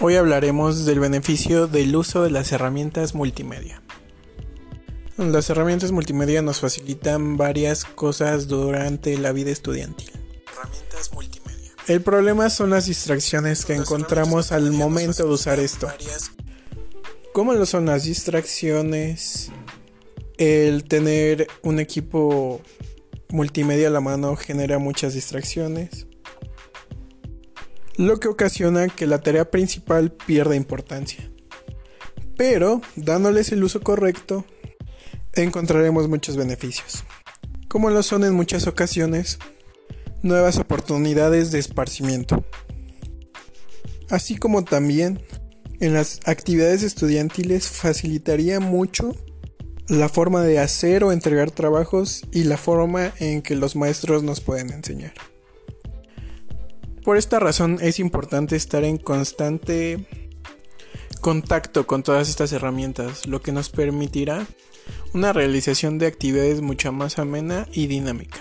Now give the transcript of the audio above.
Hoy hablaremos del beneficio del uso de las herramientas multimedia. Las herramientas multimedia nos facilitan varias cosas durante la vida estudiantil. Herramientas multimedia. El problema son las distracciones que encontramos al momento de usar esto. ¿Cómo lo son las distracciones? El tener un equipo multimedia a la mano genera muchas distracciones lo que ocasiona que la tarea principal pierda importancia. Pero, dándoles el uso correcto, encontraremos muchos beneficios, como lo son en muchas ocasiones nuevas oportunidades de esparcimiento, así como también en las actividades estudiantiles facilitaría mucho la forma de hacer o entregar trabajos y la forma en que los maestros nos pueden enseñar. Por esta razón es importante estar en constante contacto con todas estas herramientas, lo que nos permitirá una realización de actividades mucho más amena y dinámica.